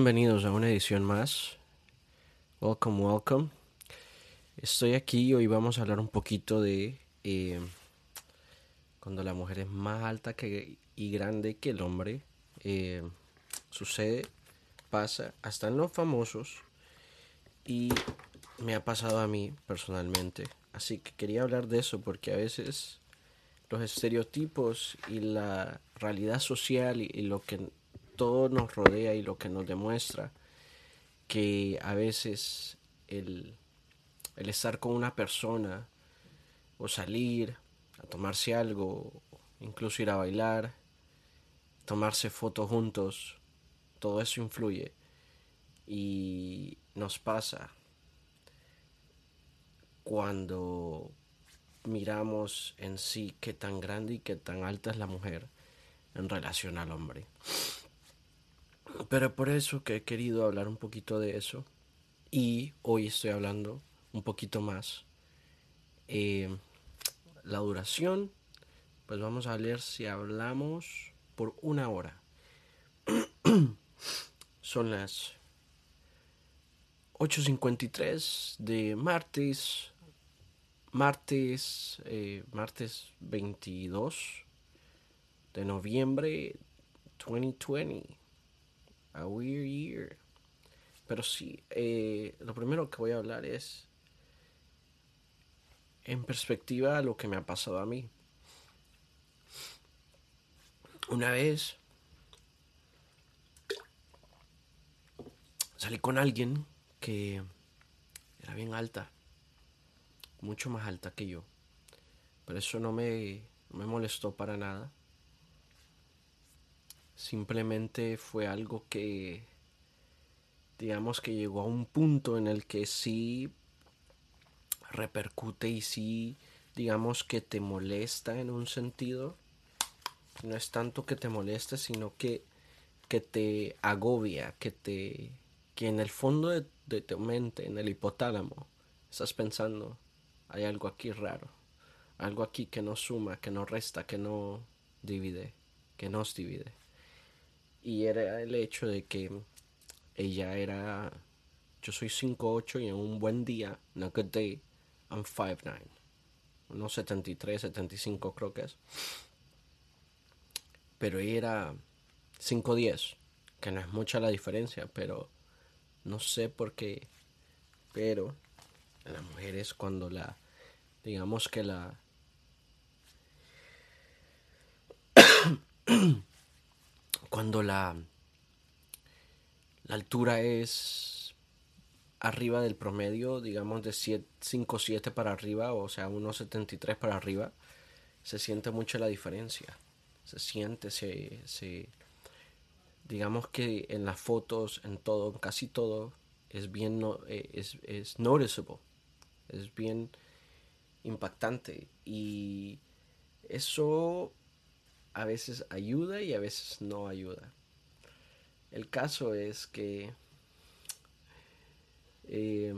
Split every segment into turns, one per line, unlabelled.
Bienvenidos a una edición más. Welcome, welcome. Estoy aquí y hoy vamos a hablar un poquito de eh, cuando la mujer es más alta que, y grande que el hombre. Eh, sucede, pasa, hasta en los famosos y me ha pasado a mí personalmente. Así que quería hablar de eso porque a veces los estereotipos y la realidad social y, lo que todo nos rodea y lo que nos demuestra que a veces el, estar con una persona o salir a tomarse algo, incluso ir a bailar, tomarse fotos juntos, todo eso influye y nos pasa cuando miramos en sí qué tan grande y qué tan alta es la mujer en relación al hombre. Pero por eso que he querido hablar un poquito de eso y hoy estoy hablando un poquito más. Eh, la duración, pues vamos a ver si hablamos por una hora. Son las 8.53 de martes martes, eh, martes 22 de noviembre 2020. A weird year. Pero sí, eh, lo primero que voy a hablar es en perspectiva lo que me ha pasado a mí. Una vez salí con alguien que era bien alta mucho más alta que yo. Pero eso no me, me molestó para nada. Simplemente fue algo que, digamos que llegó a un punto en el que sí repercute y sí, digamos que te molesta en un sentido. No es tanto que te moleste, sino que, que te agobia, que te que en el fondo de, de tu mente, en el hipotálamo, estás pensando, hay algo aquí raro, algo aquí que no suma, que no resta, que no divide, que nos divide. Y era el hecho de que ella era, yo soy 5'8 y en un buen día, en a good day, I'm 5'9. Unos 73, 75 creo que es. Pero ella era 5'10, que no es mucha la diferencia, pero no sé por qué. Pero la mujer es cuando la, digamos que la, cuando la, la altura es arriba del promedio, digamos de 5 7 para arriba, o sea, 1,73 para arriba, se siente mucho la diferencia. Se siente, se, se, digamos que en las fotos, en todo, casi todo, es bien, no, eh, es, es noticeable es bien impactante y eso a veces ayuda y a veces no ayuda. El caso es que eh,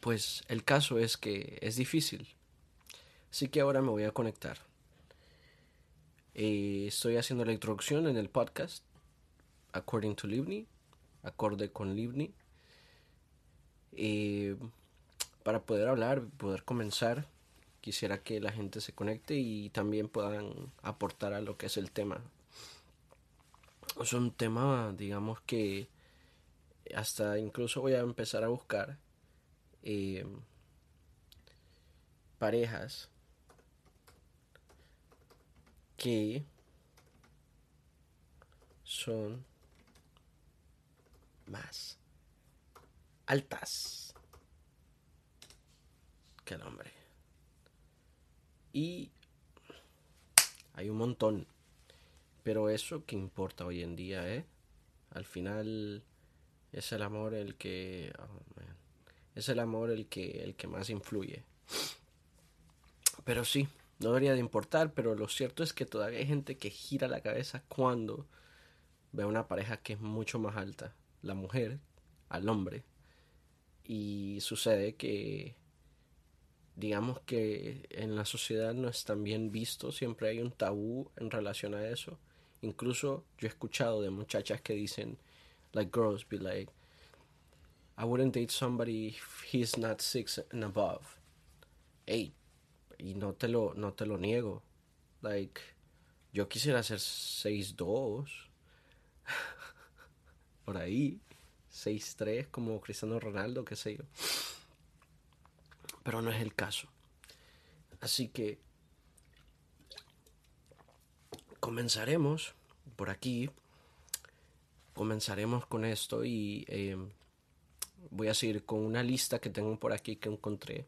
pues el caso es que es difícil. Así que ahora me voy a conectar. Eh, estoy haciendo la introducción en el podcast According to Livni, acorde con Livni. Eh, para poder hablar, poder comenzar, quisiera que la gente se conecte y también puedan aportar a lo que es el tema. Es un tema, digamos que hasta incluso voy a empezar a buscar eh, parejas que son más altas que el hombre. Y hay un montón. Pero eso que importa hoy en día, ¿eh? Al final es el amor el que oh, es el amor el que el que más influye. Pero sí, no debería de importar, pero lo cierto es que todavía hay gente que gira la cabeza cuando ve a una pareja que es mucho más alta, la mujer al hombre y sucede que digamos que en la sociedad no es tan bien visto, siempre hay un tabú en relación a eso Incluso yo he escuchado de muchachas que dicen, like girls be like, I wouldn't date somebody if he's not six and above. Hey, y no te lo, no te lo niego. Like, yo quisiera ser 6'2. Por ahí. 6'3 como Cristiano Ronaldo, qué sé yo. Pero no es el caso. Así que comenzaremos por aquí. Comenzaremos con esto y eh, voy a seguir con una lista que tengo por aquí que encontré.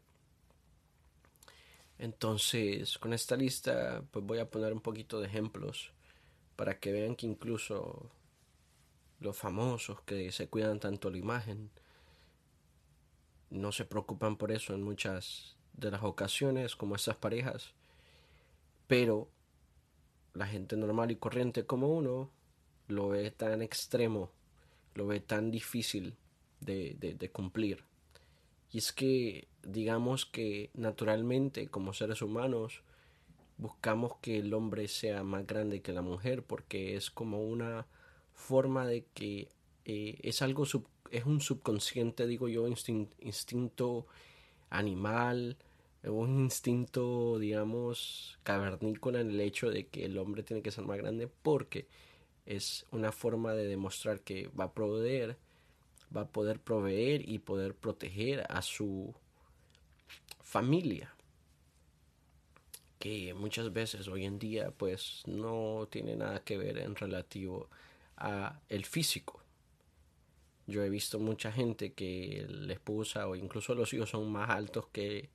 Entonces, con esta lista, pues voy a poner un poquito de ejemplos para que vean que incluso los famosos que se cuidan tanto la imagen no se preocupan por eso en muchas de las ocasiones, como estas parejas, pero la gente normal y corriente como uno lo ve tan extremo, lo ve tan difícil de, de, cumplir. Y es que, digamos que naturalmente como seres humanos, buscamos que el hombre sea más grande que la mujer porque es como una forma de que eh, es algo es un subconsciente digo yo instinto animal un instinto digamos cavernícola en el hecho de que el hombre tiene que ser más grande porque es una forma de demostrar que va a proveer va a poder proveer y poder proteger a su familia que muchas veces hoy en día pues no tiene nada que ver en relativo a el físico. Yo he visto mucha gente que la esposa o incluso los hijos son más altos que,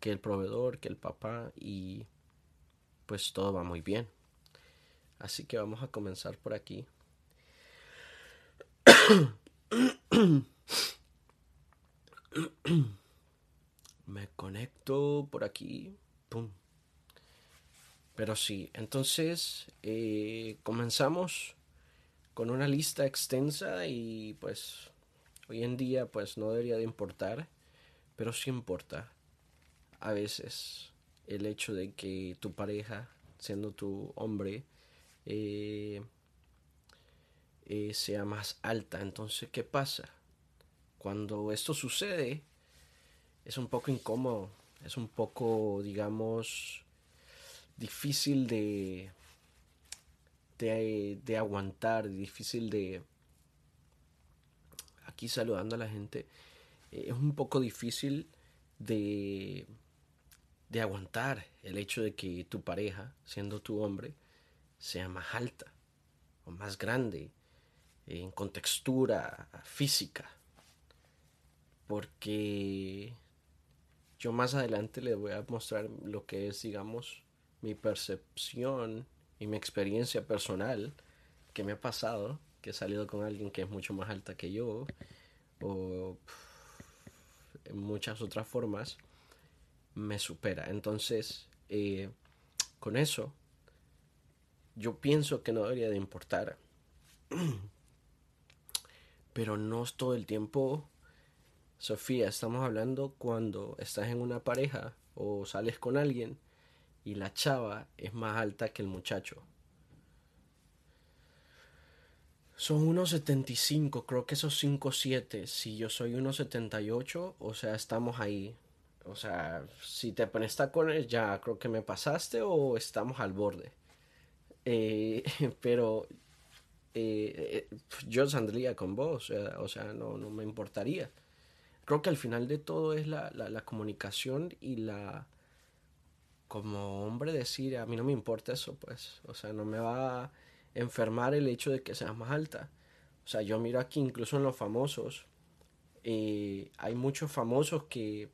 que el proveedor, que el papá y pues todo va muy bien. Así que vamos a comenzar por aquí. Me conecto por aquí. Pum. Pero sí, entonces eh, comenzamos con una lista extensa y pues hoy en día pues no debería de importar, pero sí importa a veces el hecho de que tu pareja, siendo tu hombre, eh, eh, sea más alta. Entonces, ¿qué pasa? Cuando esto sucede, es un poco incómodo, es un poco, digamos, difícil de, de, de aguantar, difícil de... Aquí saludando a la gente, eh, es un poco difícil de, de aguantar el hecho de que tu pareja, siendo tu hombre, sea más alta o más grande en contextura física. Porque yo más adelante les voy a mostrar lo que es, digamos, mi percepción y mi experiencia personal que me ha pasado, que he salido con alguien que es mucho más alta que yo, o en muchas otras formas, me supera. Entonces, eh, con eso, yo pienso que no debería de importar. Pero no es todo el tiempo. Sofía, estamos hablando cuando estás en una pareja o sales con alguien y la chava es más alta que el muchacho. Son unos 75, creo que esos 5'7. Si yo soy unos 78, o sea, estamos ahí. O sea, si te pones tacones, ya creo que me pasaste o estamos al borde. Eh, pero eh, eh, yo saldría con vos, o sea, no, no me importaría. Creo que al final de todo es la, la comunicación y la, como hombre decir, a mí no me importa eso, pues, o sea, no me va a enfermar el hecho de que seas más alta. O sea, yo miro aquí incluso en los famosos, eh, hay muchos famosos que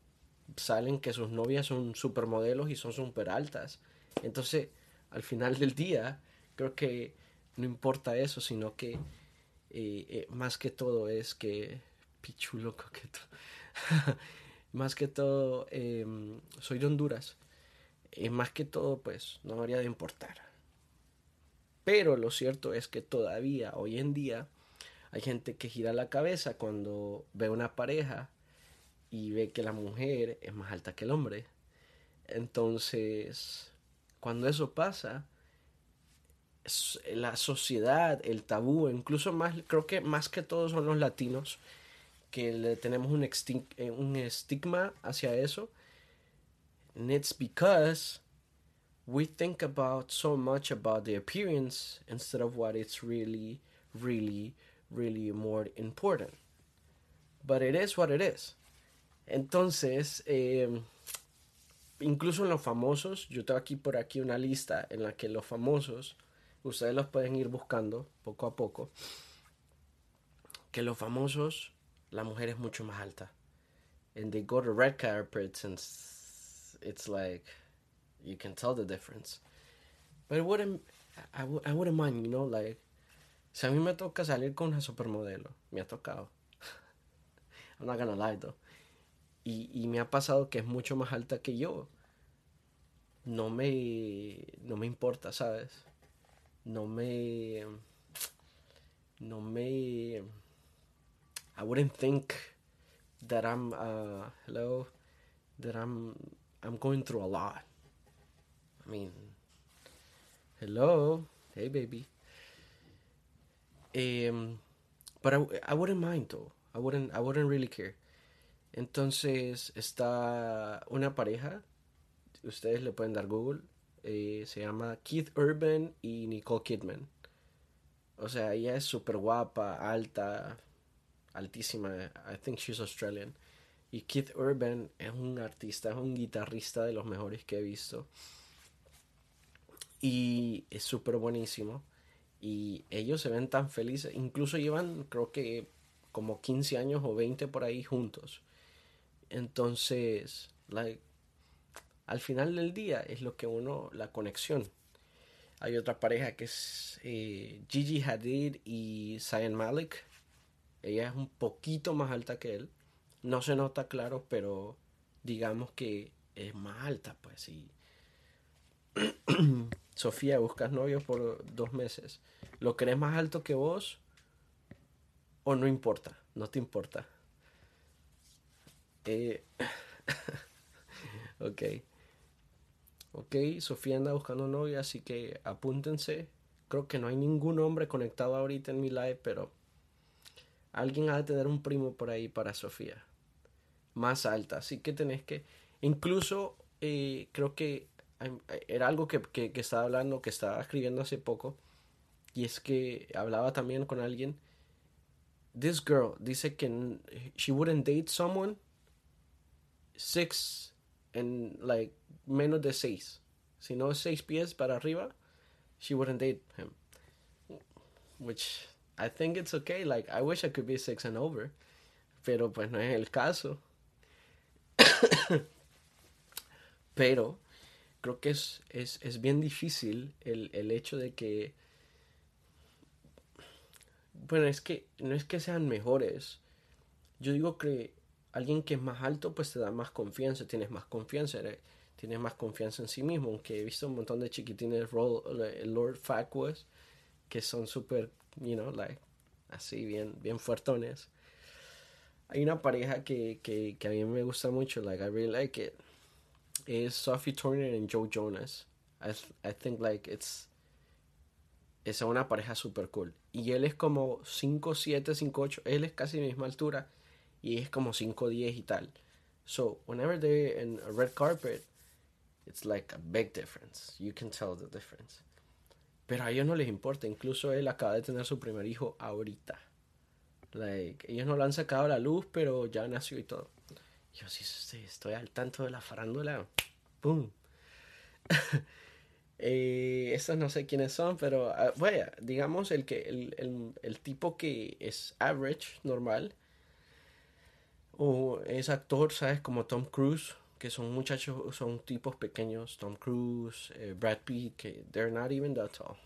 salen que sus novias son supermodelos y son súper altas. Entonces, al final del día, creo que no importa eso, sino que eh, eh, más que todo es que... Pichulo coqueto. más que todo, em, soy de Honduras y más que todo, pues no debería de importar. Pero lo cierto es que todavía hoy en día hay gente que gira la cabeza cuando ve una pareja y ve que la mujer es más alta que el hombre. Entonces, cuando eso pasa, la sociedad, el tabú, incluso más, creo que más que todos son los latinos, que tenemos eh, un estigma hacia eso. And it's because we think about so much about the appearance instead of what it's really, really, really more important. But it is what it is. Entonces, eh, incluso en los famosos, yo tengo aquí por aquí una lista en la que los famosos, ustedes los pueden ir buscando poco a poco, que los famosos, la mujer es mucho más alta. And they go to red carpets and it's like, you can tell the difference. But it wouldn't, I, I wouldn't mind, you know, like, si a mí me toca salir con una supermodelo, me ha tocado. I'm not gonna lie though y, me ha pasado que es mucho más alta que yo. No me, no me importa, ¿sabes? No me, no me, I wouldn't think that I'm, uh, hello, that I'm, I'm going through a lot. I mean, hello, hey baby. Um, but I, I wouldn't mind though. I wouldn't, I wouldn't really care. Entonces está una pareja, ustedes le pueden dar Google, eh, se llama Keith Urban y Nicole Kidman. O sea, ella es súper guapa, alta, altísima. I think she's Australian. Y Keith Urban es un artista, es un guitarrista de los mejores que he visto. Y es súper buenísimo. Y ellos se ven tan felices. Incluso llevan, creo que, como 15 años o 20 por ahí juntos. Entonces, like, al final del día es lo que uno, la conexión. Hay otra pareja que es eh, Gigi Hadid y Zayn Malik. Ella es un poquito más alta que él. No se nota claro, pero digamos que es más alta, pues. Y Sofía, buscas novio por dos meses. ¿Lo crees más alto que vos? ¿O no importa? No te importa. Eh, ok. Ok, Sofía anda buscando novia, así que apúntense. Creo que no hay ningún hombre conectado ahorita en mi live, pero alguien ha de tener un primo por ahí para Sofía. Más alta, así que tenés que... Incluso eh, creo que era algo que, que, estaba hablando, que estaba escribiendo hace poco. Y es que hablaba también con alguien. This girl dice que she wouldn't date someone six en like menos de seis. Si no seis pies para arriba, she wouldn't date him. Which I think it's okay. Like I wish I could be six and over. Pero pues no es el caso. Pero creo que es, es, es bien difícil el, el hecho de que bueno, es que no es que sean mejores. Yo digo que alguien que es más alto pues te da más confianza, tienes más confianza, tienes más confianza en sí mismo, aunque he visto un montón de chiquitines el Lord Farquaad que son súper, you know, like así bien bien fuertones. Hay una pareja que, que, a mí me gusta mucho, like I really like it. Es Sophie Turner y Joe Jonas. I, I think like it's es una pareja super cool. Y él es como 5, 7, 5, 8. Él es casi misma altura y es como 5.10 y tal. So, whenever they're in a red carpet, it's like a big difference. You can tell the difference. Pero a ellos no les importa. Incluso él acaba de tener su primer hijo ahorita. Like, ellos no lo han sacado a la luz, pero ya nació y todo. Yo sí, estoy al tanto de la farándula. ¡Pum! eh, estos no sé quiénes son, pero ah, digamos el que el, el, el tipo que es average, normal, o es actor, ¿sabes? Como Tom Cruise, que son muchachos, son tipos pequeños, Tom Cruise, eh, Brad Pitt, que they're not even that tall.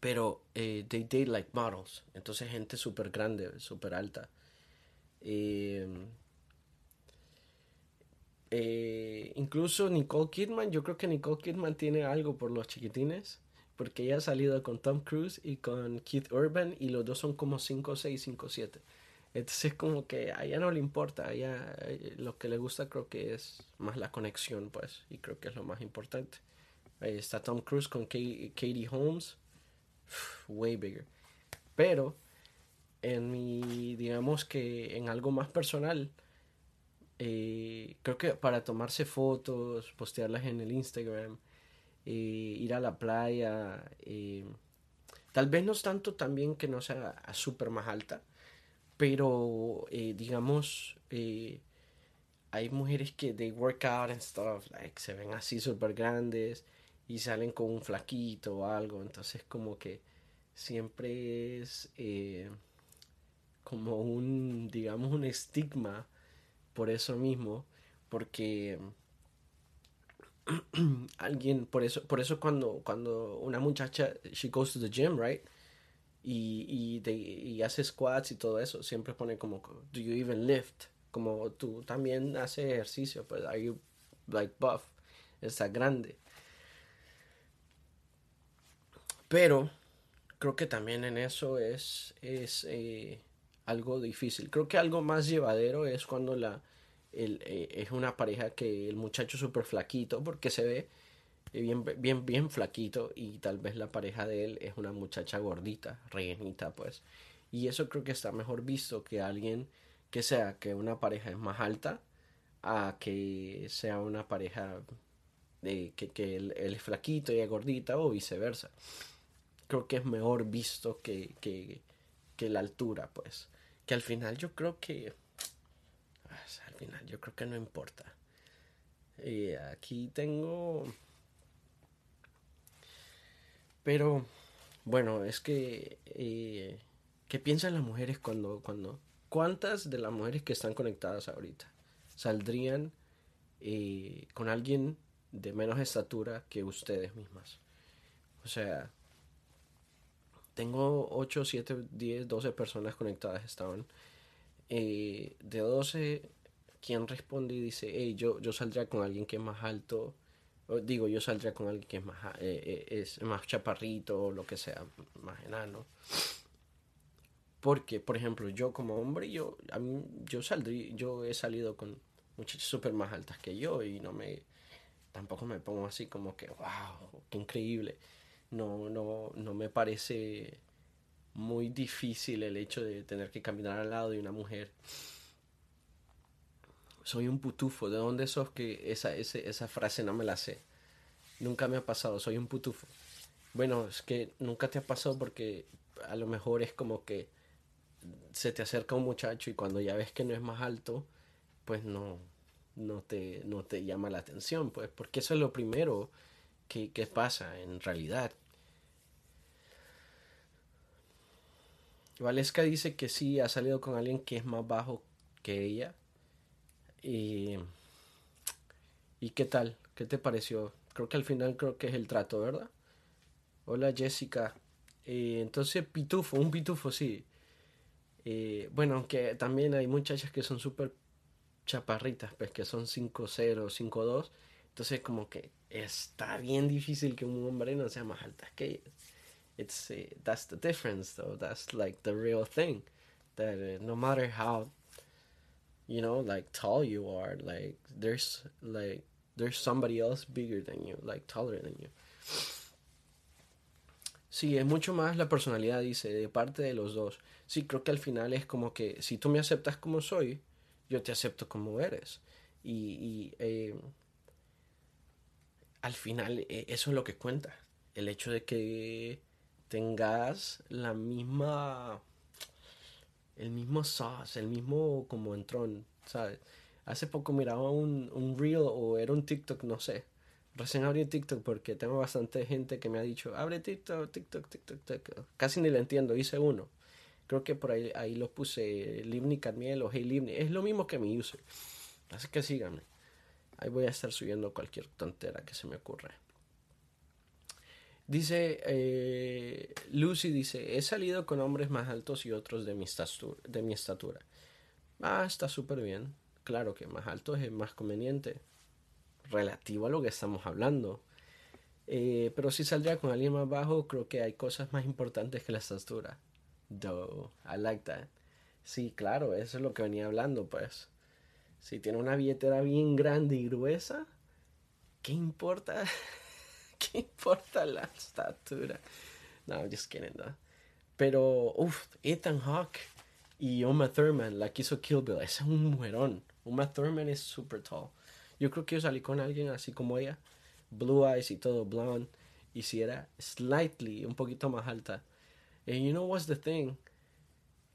Pero eh, they date like models, entonces gente súper grande, súper alta. Em, eh, incluso Nicole Kidman, yo creo que Nicole Kidman tiene algo por los chiquitines, porque ella ha salido con Tom Cruise y con Keith Urban y los dos son como 5, 6, 5, 7. Entonces como que a ella no le importa, a ella eh, lo que le gusta creo que es más la conexión, pues, y creo que es lo más importante. está Tom Cruise con Katie Holmes. Way bigger. Pero en mi, digamos que en algo más personal, eh, creo que para tomarse fotos, postearlas en el Instagram, eh, ir a la playa, eh, tal vez no es tanto también que no sea súper más alta, pero digamos, hay mujeres que they work out and stuff, like se ven así súper grandes y salen con un flaquito o algo, entonces como que siempre es como un, digamos, un estigma por eso mismo, porque alguien, por eso, por eso cuando, cuando una muchacha, she goes to the gym, right? Y, y, y hace squats y todo eso, siempre pone como, do you even lift? Como tú también haces ejercicio, pues, are you like buff? Está grande. Pero creo que también en eso es, es eh, algo difícil. Creo que algo más llevadero es cuando la el, eh, es una pareja que el muchacho es súper flaquito porque se ve bien, bien, bien flaquito y tal vez la pareja de él es una muchacha gordita, rellenita pues. Y eso creo que está mejor visto que alguien que sea que una pareja es más alta a que sea una pareja de que, que él, es flaquito y es gordita o viceversa. Creo que es mejor visto que, que, la altura pues. Que al final yo creo que al final yo creo que no importa. Y aquí tengo pero bueno es que eh, qué piensan las mujeres cuando cuando cuántas de las mujeres que están conectadas ahorita saldrían eh, con alguien de menos estatura que ustedes mismas o sea tengo 8, 7, 10, 12 personas conectadas estaban. Eh, de 12, quien responde y dice, hey, yo, yo saldría con alguien que es más alto. Digo, yo saldría con alguien que es más, eh, eh, es más chaparrito o lo que sea, más enano. Porque, por ejemplo, yo como hombre, yo, a mí, yo saldrí, yo he salido con muchachas súper más altas que yo y no me, tampoco me pongo así como que, wow, qué increíble no, no, no me parece muy difícil el hecho de tener que caminar al lado de una mujer. Soy un putufo. ¿De dónde sos que esa, esa frase no me la sé? Nunca me ha pasado. Soy un putufo. Bueno, es que nunca te ha pasado porque a lo mejor es como que se te acerca un muchacho y cuando ya ves que no es más alto, pues no, no, te, no te llama la atención, pues porque eso es lo primero ¿Qué, qué pasa en realidad? Valeska dice que sí, ha salido con alguien que es más bajo que ella. Y, ¿Y qué tal? ¿Qué te pareció? Creo que al final creo que es el trato, ¿verdad? Hola Jessica. Eh, entonces, pitufo, un pitufo, sí. Eh, bueno, aunque también hay muchachas que son súper chaparritas, pues que son 5'0, 5'2. Entonces, como que está bien difícil que un hombre no sea más alta que ella. It's, uh, that's the difference, though. That's like the real thing. That uh, no matter how, you know, like tall you are, like there's like there's somebody else bigger than you, like taller than you. Sí, es mucho más la personalidad, dice, de parte de los dos. Sí, creo que al final es como que si tú me aceptas como soy, yo te acepto como eres. Y, y eh, al final e, eso es lo que cuenta. El hecho de que tengas la misma el mismo sauce, el mismo como entrón, ¿sabes? Hace poco miraba un, un reel o era un TikTok, no sé. Recién abrí TikTok porque tengo bastante gente que me ha dicho, abre TikTok, TikTok, TikTok, TikTok. Casi ni le entiendo, hice uno. Creo que por ahí, ahí lo puse Livni Carmiel o Hey Livni. Es lo mismo que mi user. Así que síganme. Ahí voy a estar subiendo cualquier tontera que se me ocurra. Dice, eh, Lucy dice, he salido con hombres más altos y otros de mi, estatura. Ah, está súper bien. Claro que más alto es más conveniente. Relativo a lo que estamos hablando. Eh, pero si saldría con alguien más bajo, creo que hay cosas más importantes que la estatura. Do, I like that. Sí, claro, eso es lo que venía hablando, pues. Si tiene una billetera bien grande y gruesa, ¿qué importa ¿Qué importa la estatura? No, just kidding, no. Pero, uff, Ethan Hawke y Uma Thurman, la que hizo Kill Bill, es un mujerón. Uma Thurman es super tall. Yo creo que yo salí con alguien así como ella, blue eyes y todo, blonde, y si era slightly, un poquito más alta. And you know what's the thing?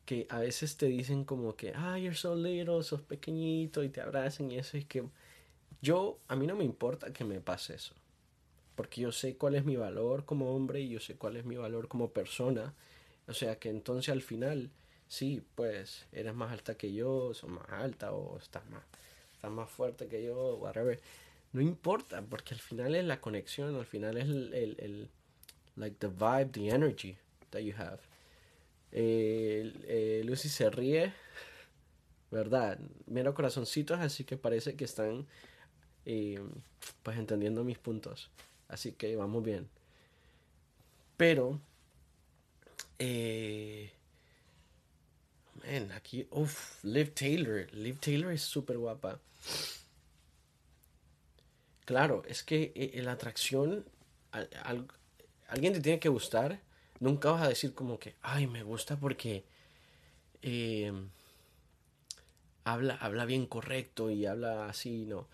Que a veces te dicen como que, ah, you're so little, sos pequeñito, y te abrazan y eso, es que yo, a mí no me importa que me pase eso. Porque yo sé cuál es mi valor como hombre y yo sé cuál es mi valor como persona. O sea que entonces al final sí, pues eres más alta que yo, sos más alta o estás más, estás más fuerte que yo, whatever. No importa, porque al final es la conexión, al final es el, el, el like the vibe, the energy that you have. Eh, Lucy se ríe, ¿verdad? Mira corazoncitos, así que parece que están eh, pues entendiendo mis puntos. Así que vamos bien. Pero, eh, aquí, uff, Liv Taylor. Liv Taylor es súper guapa. Claro, es que la atracción, alguien te tiene que gustar. Nunca vas a decir como que, ay, me gusta porque em, habla, habla bien correcto y habla así, no.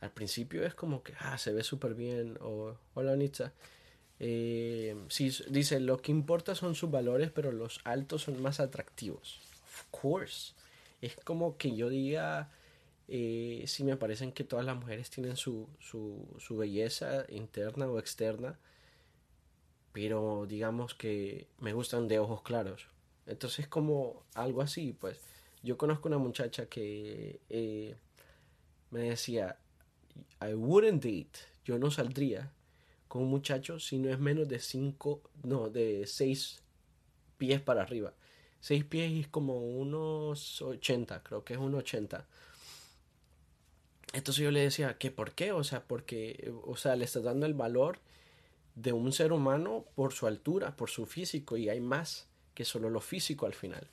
Al principio es como que, ah, se ve súper bien, o hola Anitza. Eh, sí, dice, lo que importa son sus valores, pero los altos son más atractivos course. Es como que yo diga, eh, si me parecen que todas las mujeres tienen su, su, su belleza interna o externa, pero digamos que me gustan de ojos claros. Entonces como algo así, pues yo conozco una muchacha que eh, me decía, I wouldn't date, yo no saldría con un muchacho si no es menos de 5, no, de 6 pies para arriba. 6 pies es como unos 80, creo que es un 80. Entonces yo le decía, ¿qué por qué? O sea, porque, o sea, le estás dando el valor de un ser humano por su altura, por su físico, y hay más que solo lo físico al final.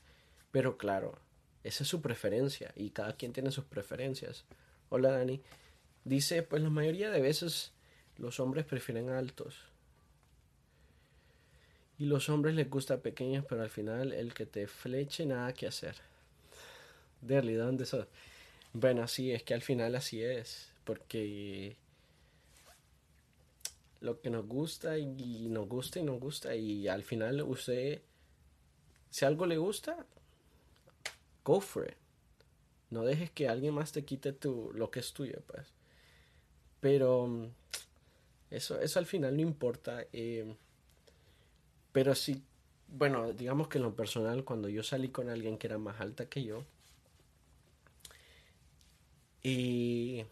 Pero claro, esa es su preferencia, y cada quien tiene sus preferencias. Hola Dani. Dice, pues la mayoría de veces los hombres prefieren altos. Y los hombres les gusta pequeños, pero al final el que te fleche nada que hacer. Derly, ¿dónde sos? Bueno, así es que al final así es. Porque lo que nos gusta y nos gusta y nos gusta. Y al final usted, si algo le gusta, go for it. No dejes que alguien más te quite tu, lo que es tuyo, pues. Pero eso, eso al final no importa. Eh, pero sí, bueno, digamos que en lo personal, cuando yo salí con alguien que era más alta que yo, y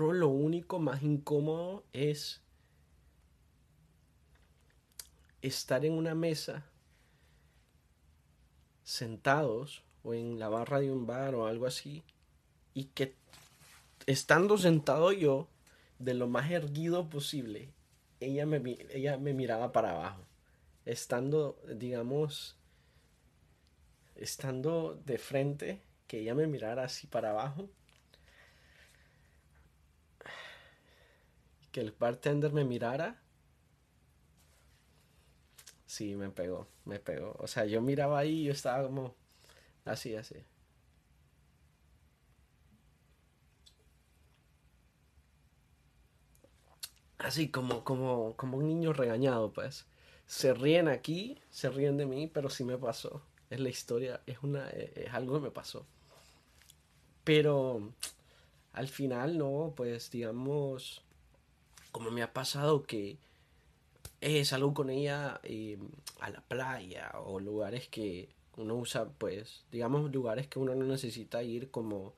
lo único más incómodo es estar en una mesa sentados o en la barra de un bar o algo así y que estando sentado yo de lo más erguido posible ella me, ella me miraba para abajo. Estando, digamos, estando de frente, que ella me mirara así para abajo. Que el bartender me mirara. Sí, me pegó, me pegó. O sea, yo miraba ahí y yo estaba como así, así. así como, como, como un niño regañado, pues. Se ríen aquí, se ríen de mí, pero sí me pasó. Es la historia, es, una, es algo que me pasó. Pero al final, no, pues digamos, como me ha pasado que es algo con ella eh, a la playa o lugares que uno usa, pues, digamos, lugares que uno no necesita ir como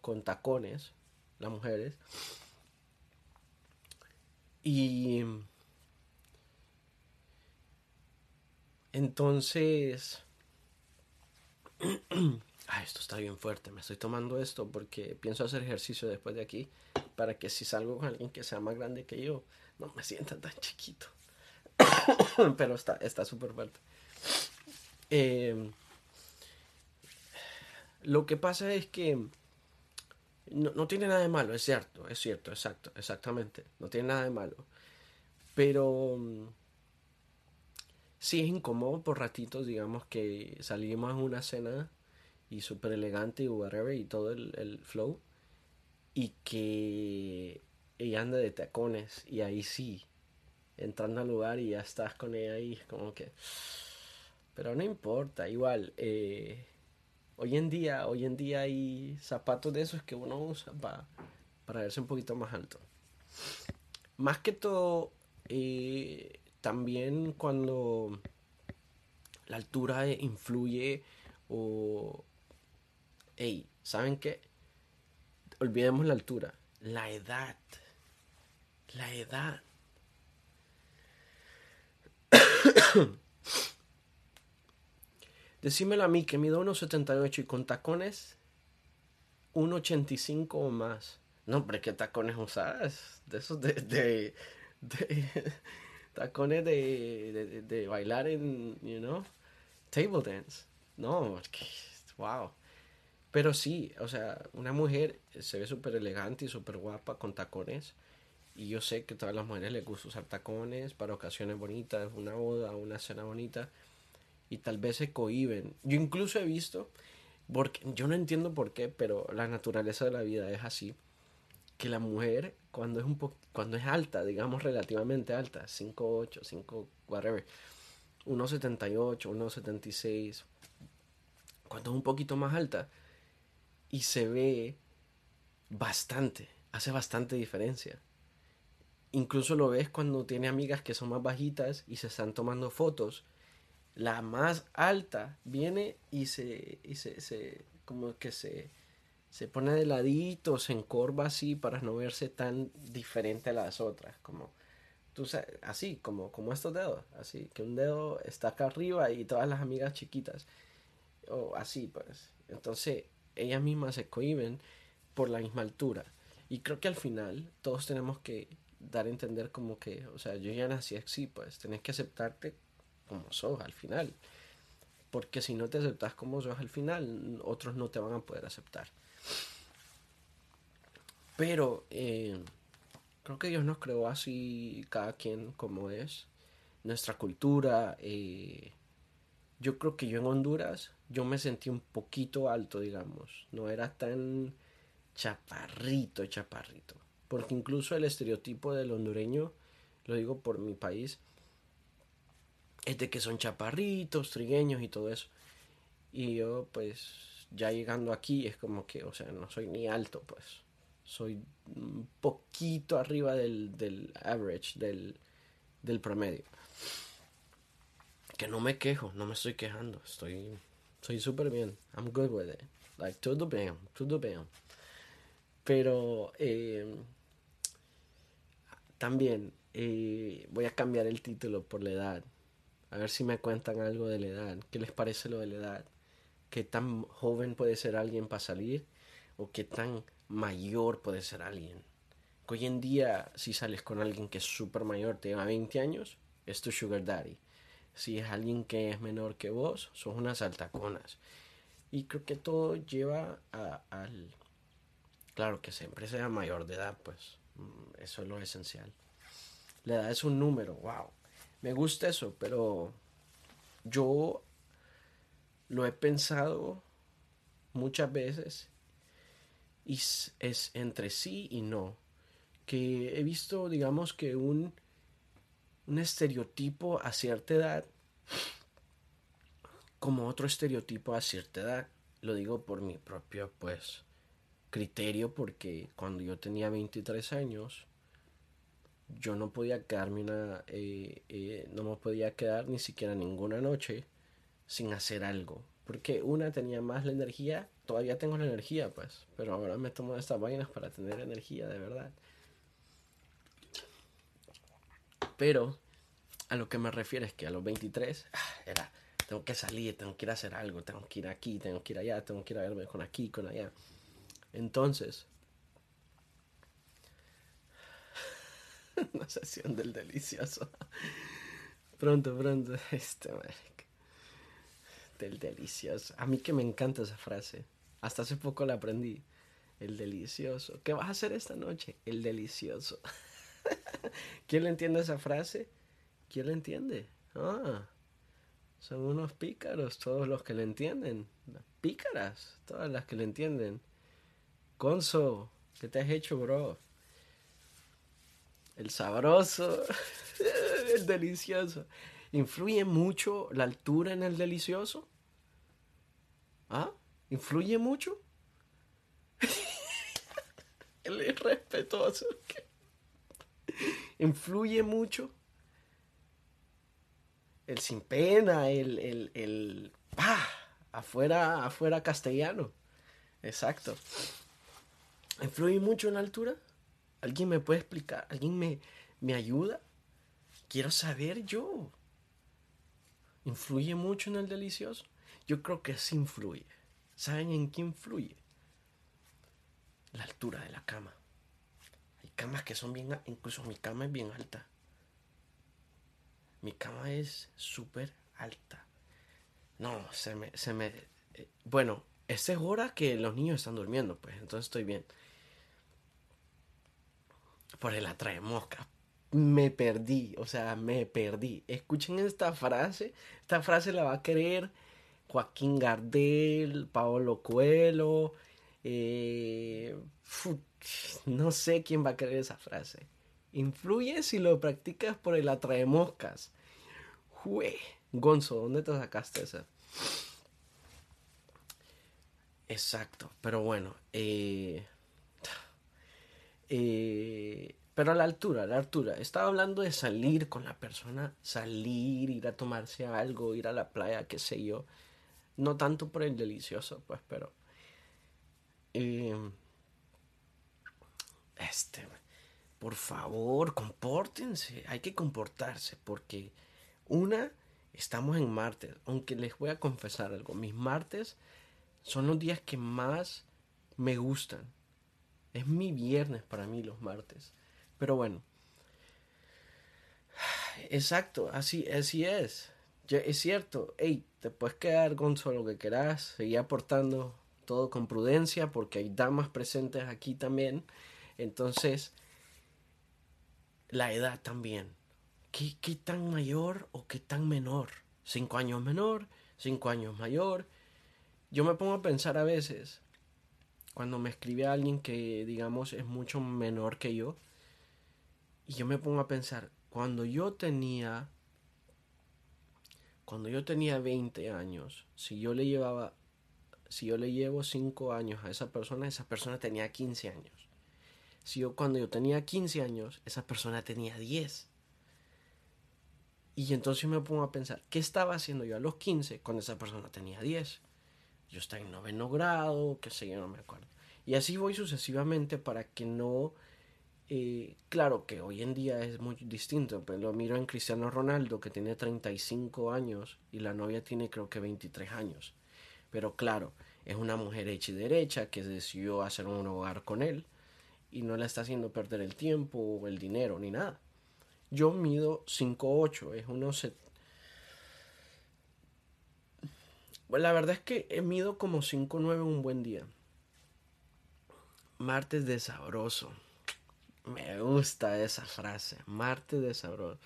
con tacones, las mujeres y entonces... Ay, esto está bien fuerte. Me estoy tomando esto porque pienso hacer ejercicio después de aquí para que si salgo con alguien que sea más grande que yo, no me sienta tan chiquito. Pero está súper fuerte. Em, lo que pasa es que No, no tiene nada de malo, es cierto, es cierto, exacto, exactamente. No tiene nada de malo. Pero mm, sí es incómodo por ratitos, digamos que salimos a una cena y súper elegante y whatever y todo el, el flow y que ella anda de tacones y ahí sí, entrando al lugar y ya estás con ella ahí, como que... Pero no importa, igual, eh, hoy en día, hoy en día hay zapatos de esos que uno usa para, para verse un poquito más alto. Más que todo, eh, también cuando la altura influye o... Hey, ¿saben qué? Olvidemos la altura, la edad. La edad. Decímelo a mí que mido 1,78 y con tacones 1,85 o más. No, pero ¿qué tacones usas? De esos de, de, tacones de, de, bailar en, you know, table dance. No, wow. Pero sí, o sea, una mujer se ve súper elegante y súper guapa con tacones. Y yo sé que a todas las mujeres les gusta usar tacones para ocasiones bonitas, una boda, una cena bonita. Y tal vez se cohiben. Yo incluso he visto, porque yo no entiendo por qué, pero la naturaleza de la vida es así. Que la mujer, cuando es, un cuando es alta, digamos relativamente alta, 5'8, 5, whatever, 1,78, 1,76, cuando es un poquito más alta, y se ve bastante, hace bastante diferencia. Incluso lo ves cuando tiene amigas que son más bajitas y se están tomando fotos. La más alta viene y se, y se, se como que se, se pone de ladito, se encorva así para no verse tan diferente a las otras, como tú sabes, así, como, como estos dedos, así, que un dedo está acá arriba y todas las amigas chiquitas, o así pues. Entonces, ellas mismas se cohiben por la misma altura. Y creo que al final todos tenemos que dar a entender como que, o sea, yo ya nací así, pues tenés que aceptarte como sos al final. Porque si no te aceptas como sos al final, otros no te van a poder aceptar. Pero eh, creo que Dios nos creó así, cada quien como es. Nuestra cultura, eh, yo creo que yo en Honduras, yo me sentí un poquito alto, digamos. No era tan chaparrito, chaparrito. Porque incluso el estereotipo del hondureño, lo digo por mi país, es de que son chaparritos, trigueños y todo eso. Y yo, pues, ya llegando aquí, es como que, o sea, no soy ni alto, pues. Soy un poquito arriba del, del average, del, del promedio que no me quejo, no me estoy quejando, estoy, soy súper bien, I'm good with it, like, todo bien, todo bien. Pero eh, también eh, voy a cambiar el título por la edad, a ver si me cuentan algo de la edad, ¿qué les parece lo de la edad? ¿Qué tan joven puede ser alguien para salir? ¿O qué tan mayor puede ser alguien? Hoy en día, si sales con alguien que es súper mayor, te lleva 20 años, es tu sugar daddy si es alguien que es menor que vos, sos unas altaconas. Y creo que todo lleva a, al... Claro, que siempre sea mayor de edad, pues mm, eso es lo esencial. La edad es un número, wow. Me gusta eso, pero yo lo he pensado muchas veces y es entre sí y no. Que he visto, digamos, que un un estereotipo a cierta edad como otro estereotipo a cierta edad. Lo digo por mi propio, pues, criterio, porque cuando yo tenía 23 años, yo no podía quedarme una, eh, eh, no me podía quedar ni siquiera ninguna noche sin hacer algo. Porque una tenía más la energía, todavía tengo la energía, pues, pero ahora me tomo estas vainas para tener energía de verdad. Pero a lo que me refiero es que a los 23 ah, era, tengo que salir, tengo que ir a hacer algo, tengo que ir aquí, tengo que ir allá, tengo que ir a verme con aquí, con allá. Entonces, una sesión del delicioso. pronto, pronto, este, del delicioso. A mí que me encanta esa frase. Hasta hace poco la aprendí. El delicioso. ¿Qué vas a hacer esta noche? El delicioso. ¿Quién le entiende esa frase? ¿Quién le entiende? Ah, son unos pícaros todos los que le entienden. pícaras, todas las que le entienden. Gonzo, ¿qué te has hecho, bro? El sabroso, el delicioso. ¿Influye mucho la altura en el delicioso? ¿Ah? ¿Influye mucho? el irrespetuoso. ¿Influye mucho? El sin pena, el, el, el ¡ah! afuera, afuera castellano. Exacto. ¿Influye mucho en la altura? ¿Alguien me puede explicar? ¿Alguien me, me ayuda? Quiero saber yo. ¿Influye mucho en el delicioso? Yo creo que sí influye. ¿Saben en qué influye? La altura de la cama. Camas que son bien... Incluso mi cama es bien alta. Mi cama es súper alta. No, se me... Se me eh, bueno, esta es hora que los niños están durmiendo, pues entonces estoy bien. Por el atrae mosca. Me perdí, o sea, me perdí. Escuchen esta frase. Esta frase la va a querer Joaquín Gardel, Paolo Coelho. Eh, no sé quién va a querer esa frase. Influye si lo practicas por el atrae moscas. Jue. Gonzo, ¿dónde te sacaste esa? Exacto, pero bueno. Eh, eh, pero a la altura, la altura. Estaba hablando de salir con la persona, salir, ir a tomarse algo, ir a la playa, qué sé yo. No tanto por el delicioso, pues, pero... Eh, este, por favor, compórtense. Hay que comportarse porque una, estamos en martes. Aunque les voy a confesar algo, mis martes son los días que más me gustan. Es mi viernes para mí los martes. Pero bueno. Exacto, así, así es. es cierto. Hey, te puedes quedar con solo lo que quieras. Seguir aportando todo con prudencia porque hay damas presentes aquí también. Entonces, la edad también. ¿Qué, ¿Qué, tan mayor o qué tan menor? ¿Cinco años menor? ¿Cinco años mayor? Yo me pongo a pensar a veces, cuando me escribe alguien que, digamos, es mucho menor que yo, y yo me pongo a pensar, cuando yo tenía, cuando yo tenía 20 años, si yo le llevaba, si yo le llevo 5 años a esa persona, esa persona tenía 15 años. Si yo cuando yo tenía 15 años, esa persona tenía 10. Y entonces me pongo a pensar, ¿qué estaba haciendo yo a los 15 cuando esa persona tenía 10? Yo estaba en noveno grado, qué sé yo, no me acuerdo. Y así voy sucesivamente para que no eh, claro que hoy en día es muy distinto, pero lo miro en Cristiano Ronaldo que tiene 35 años y la novia tiene creo que 23 años. Pero claro, es una mujer hecha y derecha que decidió hacer un hogar con él y no le está haciendo perder el tiempo o el dinero ni nada. Yo mido 5'8, es unos... Bueno, la verdad es que mido como 5'9 un buen día. Martes de sabroso. Me gusta esa frase, Marte de sabor.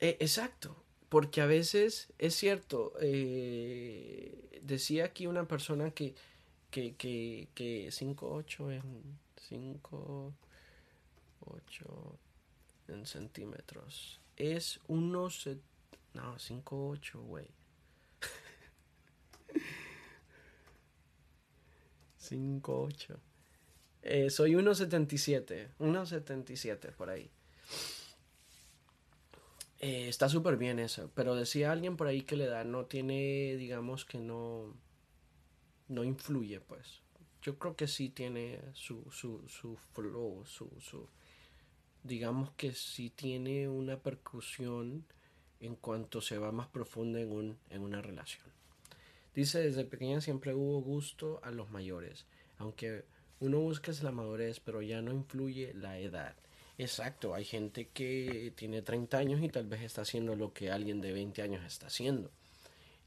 Eh, exacto, porque a veces es cierto, eh, decía aquí una persona que, que, que, que 5'8 en 5, 8 en centímetros. Es unos... No, 5'8, güey. 5'8. Eh, soy 1.77, 1.77 por ahí. Eh, está súper bien eso, pero decía alguien por ahí que la edad no tiene, digamos que no, no influye, pues. Yo creo que sí tiene su, su, su flow, su, su, digamos que sí tiene una percusión en cuanto se va más profundo en, un, en una relación. Dice, desde pequeña siempre hubo gusto a los mayores, aunque uno busca la madurez, pero ya no influye la edad. Exacto, hay gente que tiene 30 años y tal vez está haciendo lo que alguien de 20 años está haciendo.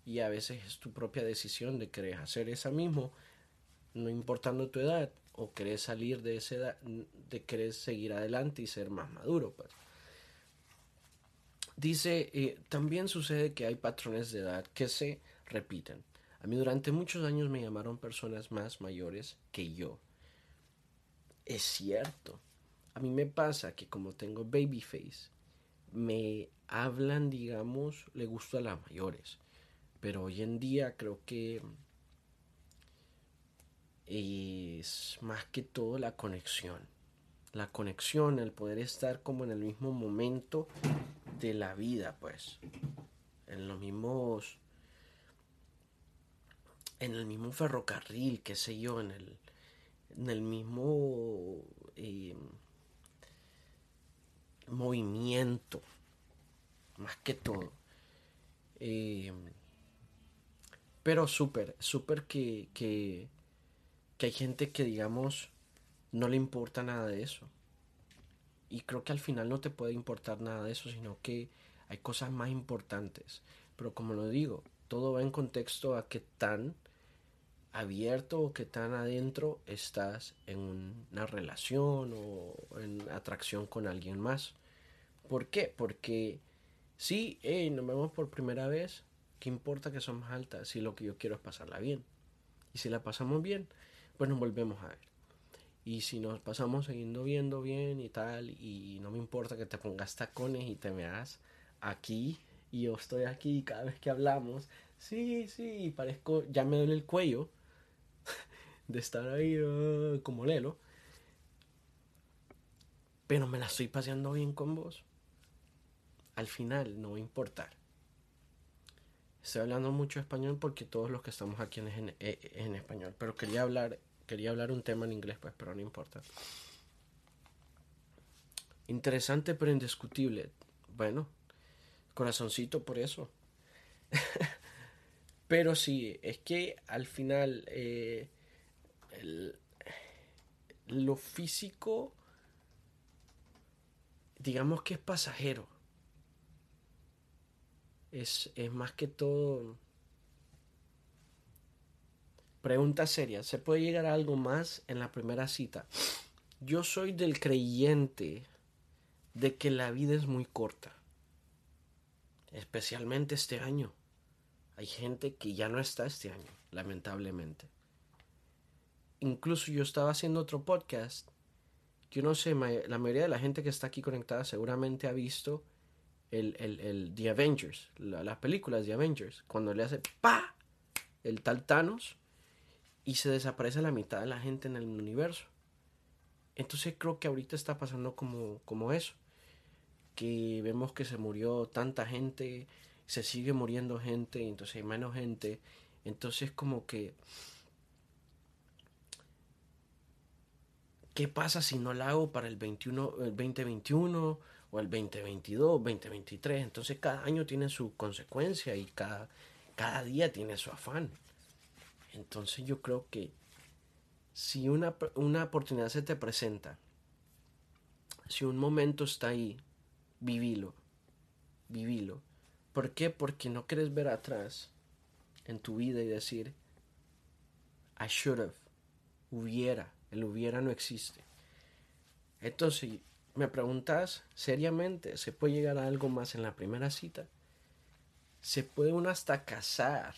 Y a veces es tu propia decisión de querer hacer esa mismo no importando tu edad, o querés salir de esa edad, de querés seguir adelante y ser más maduro, pues. Dice, eh, también sucede que hay patrones de edad que se repiten. A mí durante muchos años me llamaron personas más mayores que yo. Es cierto. A mí me pasa que como tengo baby face, me hablan, digamos, le gusta a las mayores. Pero hoy en día creo que es más que todo la conexión. La conexión, el poder estar como en el mismo momento de la vida, pues. En los mismos. En el mismo ferrocarril, qué sé yo, en el. En el mismo. Eh, movimiento. Más que todo. Eh, pero súper, súper que, que, que hay gente que, digamos, no le importa nada de eso. Y creo que al final no te puede importar nada de eso, sino que hay cosas más importantes. Pero como lo digo, todo va en contexto a qué tan abierto o qué tan adentro estás en una relación o en atracción con alguien más. ¿Por qué? Porque sí, nos vemos por primera vez, ¿qué importa que somos altas si lo que yo quiero es pasarla bien? Y si la pasamos bien, pues nos volvemos a ver. Y si nos pasamos siguiendo viendo bien y tal, y no me importa que te pongas tacones y te veas aquí, y yo estoy aquí cada vez que hablamos, sí, sí, parezco, ya me duele el cuello de estar ahí uh, como Lelo, pero me la estoy paseando bien con vos. Al final no va a importar. Estoy hablando mucho español porque todos los que estamos aquí en, en, en español, pero quería hablar Quería hablar un tema en inglés, pues, pero no importa. Interesante pero indiscutible. Bueno, corazoncito por eso. pero sí, es que al final eh, lo físico, digamos que es pasajero. Es, es más que todo Pregunta seria, ¿se puede llegar a algo más en la primera cita? Yo soy del creyente de que la vida es muy corta, especialmente este año. Hay gente que ya no está este año, lamentablemente. Incluso yo estaba haciendo otro podcast. Yo no sé, la mayoría de la gente que está aquí conectada seguramente ha visto el, el, el The Avengers, las películas de Avengers, cuando le hace pa el tal Thanos y se desaparece la mitad de la gente en el universo. Entonces creo que ahorita está pasando como, como eso, que vemos que se murió tanta gente, se sigue muriendo gente, entonces hay menos gente, entonces como que... ¿Qué pasa si no la hago para el, 21, el 2021 o el 2022, 2023? Entonces cada año tiene su consecuencia y cada, cada día tiene su afán. Entonces yo creo que si una, una oportunidad se te presenta, si un momento está ahí, vivilo, vivilo. ¿Por qué? Porque no quieres ver atrás en tu vida y decir, I should have, hubiera, el hubiera no existe. Entonces, me preguntas seriamente, ¿se puede llegar a algo más en la primera cita? ¿Se puede uno hasta casar?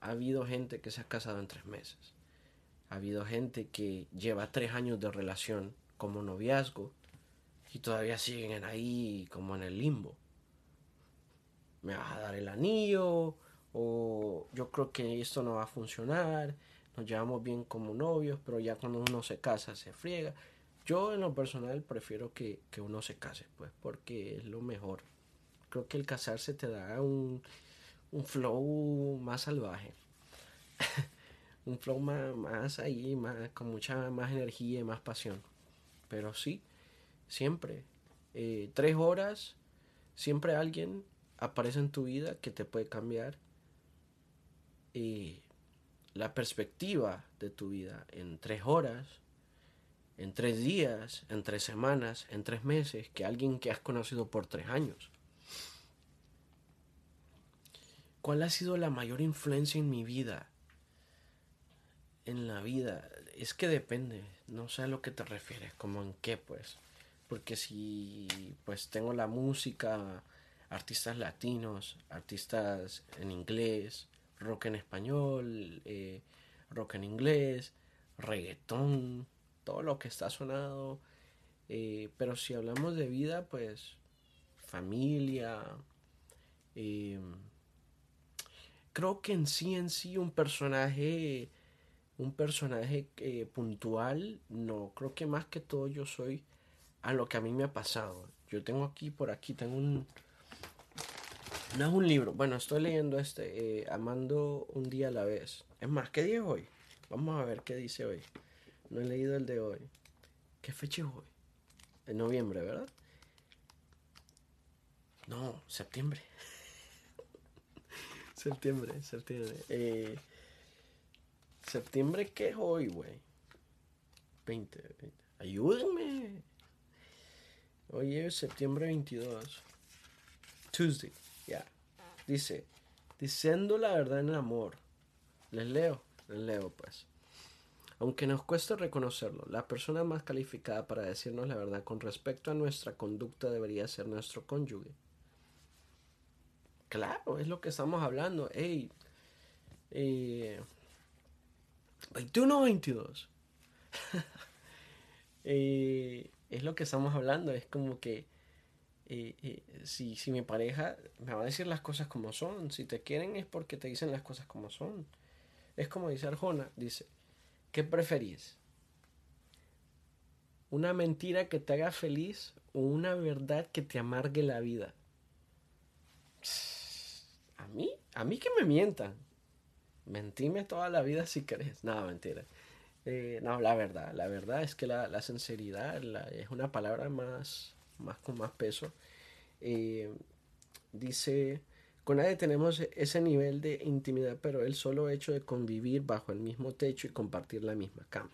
Ha habido gente que se ha casado en tres meses. Ha habido gente que lleva tres años de relación como noviazgo y todavía siguen ahí como en el limbo. ¿Me vas a dar el anillo? O yo creo que esto no va a funcionar. Nos llevamos bien como novios, pero ya cuando uno se casa se friega. Yo en lo personal prefiero que, que uno se case, pues, porque es lo mejor. Creo que el casarse te da un, un flow más salvaje. un flow más, ahí, más, con mucha más energía y más pasión. Pero sí, siempre. Eh, tres horas, siempre alguien aparece en tu vida que te puede cambiar y la perspectiva de tu vida en tres horas, en tres días, en tres semanas, en tres meses, que alguien que has conocido por tres años. ¿Cuál ha sido la mayor influencia en mi vida? en la vida, es que depende, no sé a lo que te refieres, como en qué pues. Porque si pues tengo la música, artistas latinos, artistas en inglés, rock en español, eh, rock en inglés, reggaetón, todo lo que está sonado. Eh, pero si hablamos de vida, pues familia. Eh, creo que en sí, en sí, un personaje, un personaje puntual, no, creo que más que todo yo soy a lo que a mí me ha pasado. Yo tengo aquí, por aquí, tengo un, no es un libro. Bueno, estoy leyendo este, eh, Amando un día a la vez. Es más, ¿qué día hoy? Vamos a ver qué dice hoy. No he leído el de hoy. ¿Qué fecha es hoy? En noviembre, ¿verdad? No, septiembre. septiembre, septiembre. Eh, septiembre, ¿qué es hoy, güey? 20, 20. Ayúdenme. Hoy es septiembre 22. Tuesday. Ya. Dice, diciendo la verdad en el amor. Les leo, les leo pues. Aunque nos cueste reconocerlo, la persona más calificada para decirnos la verdad con respecto a nuestra conducta debería ser nuestro cónyuge. Claro, es lo que estamos hablando. Ey, eh, 21 22. eh, es lo que estamos hablando. Es como que si, si mi pareja me va a decir las cosas como son, si te quieren es porque te dicen las cosas como son. Es como dice Arjona, dice, ¿qué preferís? ¿Una mentira que te haga feliz o una verdad que te amargue la vida? A mí, a mí que me mientan. Mentime toda la vida si querés. No, mentira. Eh, no, la verdad, la verdad es que la, la sinceridad es una palabra más, más con más peso. Eh, dice, con nadie tenemos ese nivel de intimidad, pero el solo hecho de convivir bajo el mismo techo y compartir la misma cama.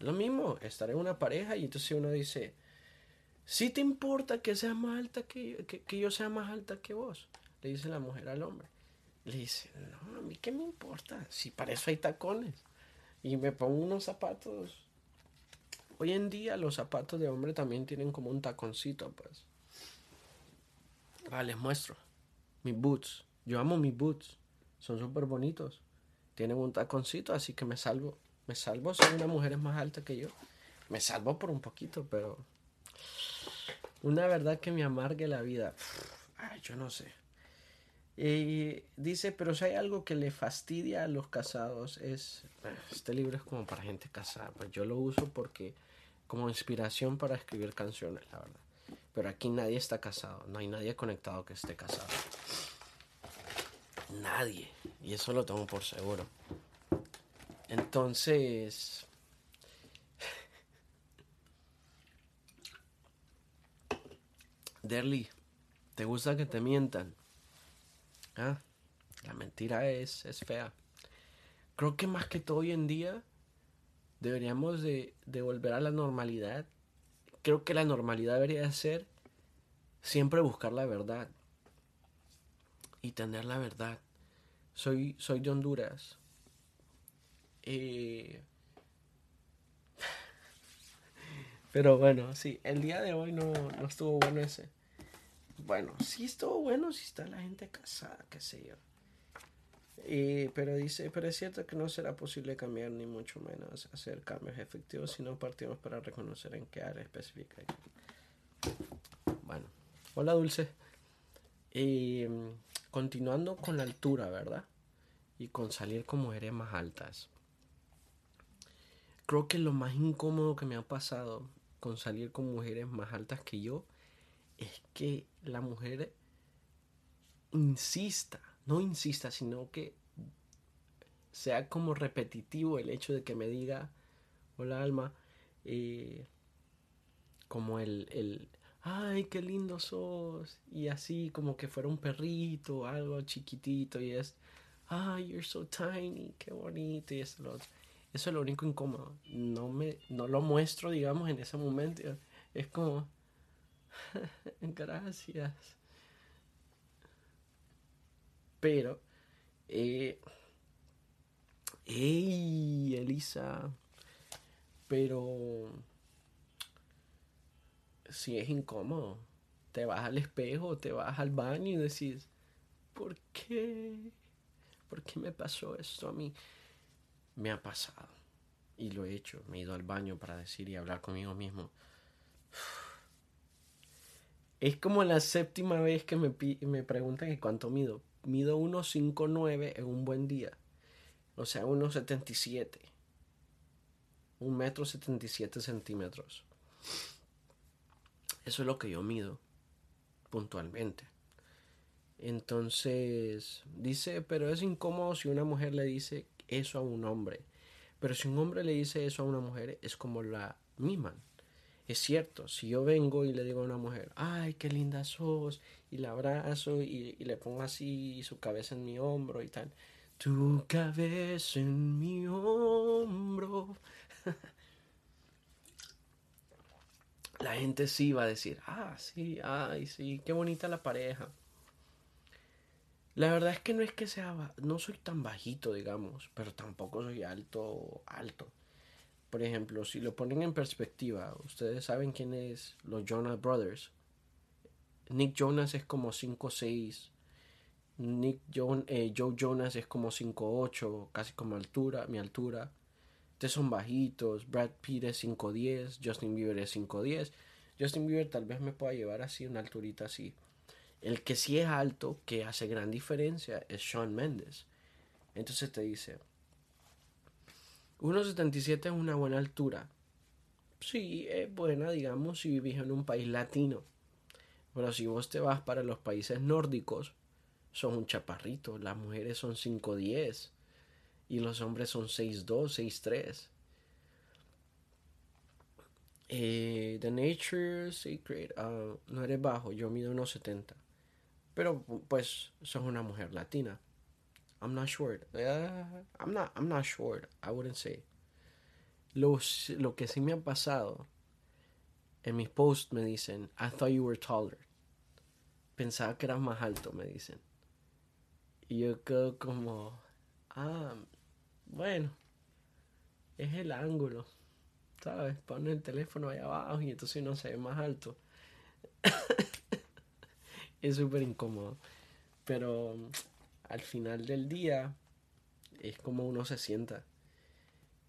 Lo mismo, estar en una pareja y entonces uno dice, si te importa que sea más alta que, que, yo sea más alta que vos, le dice la mujer al hombre. Le dice, no, a mí qué me importa, si para eso hay tacones. Y me pongo unos zapatos Hoy en día los zapatos de hombre también tienen como un taconcito, pues. Ah, les muestro. Mis boots. Yo amo mis boots. Son súper bonitos. Tienen un taconcito, así que me salvo. Me salvo si una mujer es más alta que yo. Me salvo por un poquito, pero... Una verdad que me amargue la vida. Ay, yo no sé. Y dice, pero si hay algo que le fastidia a los casados es... Este libro es como para gente casada. Pues yo lo uso porque como inspiración para escribir canciones, la verdad. Pero aquí nadie está casado, no hay nadie conectado que esté casado. Nadie. Y eso lo tengo por seguro. Entonces... Derly, ¿te gusta que te mientan? Ah, la mentira es, es fea. Creo que más que todo hoy en día deberíamos de, volver a la normalidad. Creo que la normalidad debería ser siempre buscar la verdad y tener la verdad. Soy, soy de Honduras. Eh, pero bueno, sí, el día de hoy no, no estuvo bueno ese. Bueno, sí estuvo bueno si está la gente casada, qué sé yo pero dice, pero es cierto que no será posible cambiar ni mucho menos hacer cambios efectivos si no partimos para reconocer en qué área específica. Bueno, hola Dulce. Y continuando con la altura, ¿verdad? Y con salir con mujeres más altas. Creo que lo más incómodo que me ha pasado con salir con mujeres más altas que yo es que la mujer insista no insista, sino que sea como repetitivo el hecho de que me diga, hola alma, eh, como el, el, ay, qué lindo sos, y así como que fuera un perrito, algo chiquitito, y es, ay, you're so tiny, qué bonito, y eso, lo eso es lo único incómodo, no, me, no lo muestro, digamos, en ese momento, es como, gracias pero eh, ¡Ey, Elisa! Pero si es incómodo, te vas al espejo, te vas al baño y decís, ¿por qué? ¿Por qué me pasó esto a mí? Me ha pasado. Y lo he hecho. Me he ido al baño para decir y hablar conmigo mismo. Es como la séptima vez que me, me preguntan cuánto mido. Mido 1,59 en un buen día. O sea, 1,77. Un metro 77 centímetros. Eso es lo que yo mido puntualmente. Entonces, dice, pero es incómodo si una mujer le dice eso a un hombre. Pero si un hombre le dice eso a una mujer, es como la miman. Es cierto, si yo vengo y le digo a una mujer, ay, qué linda sos, y la abrazo y, le pongo así su cabeza en mi hombro y tal, tu cabeza en mi hombro. la gente sí va a decir, ah, sí, ay, sí, qué bonita la pareja. La verdad es que no es que sea, no soy tan bajito, digamos, pero tampoco soy alto, alto. Por ejemplo, si lo ponen en perspectiva, ustedes saben quién es los Jonas Brothers. Nick Jonas es como 5'6. Nick eh, Joe Jonas es como 5'8, casi como altura, mi altura. Ustedes son bajitos. Brad Pitt es 5'10. Justin Bieber es 5'10. Justin Bieber tal vez me pueda llevar así, una alturita así. El que sí es alto, que hace gran diferencia, es Sean Mendes. Entonces te dice, 1,77 es una buena altura. Sí, es buena, digamos, si vivís en un país latino. Pero si vos te vas para los países nórdicos, son un chaparrito. Las mujeres son 5'10 y los hombres son 6'2, 6'3. Eh, the Nature Secret, uh, no eres bajo, yo mido 1,70. Pero pues sos una mujer latina. I'm not sure. Uh, I'm not I'm not sure. I wouldn't say. Lo, lo que sí me ha pasado en mis posts me dicen, I thought you were taller. Pensaba que eras más alto, me dicen. Y yo quedo como, ah, bueno, es el ángulo, ¿sabes? Pone el teléfono ahí abajo y entonces no se ve más alto. es súper incómodo. Pero al final del día es como uno se sienta.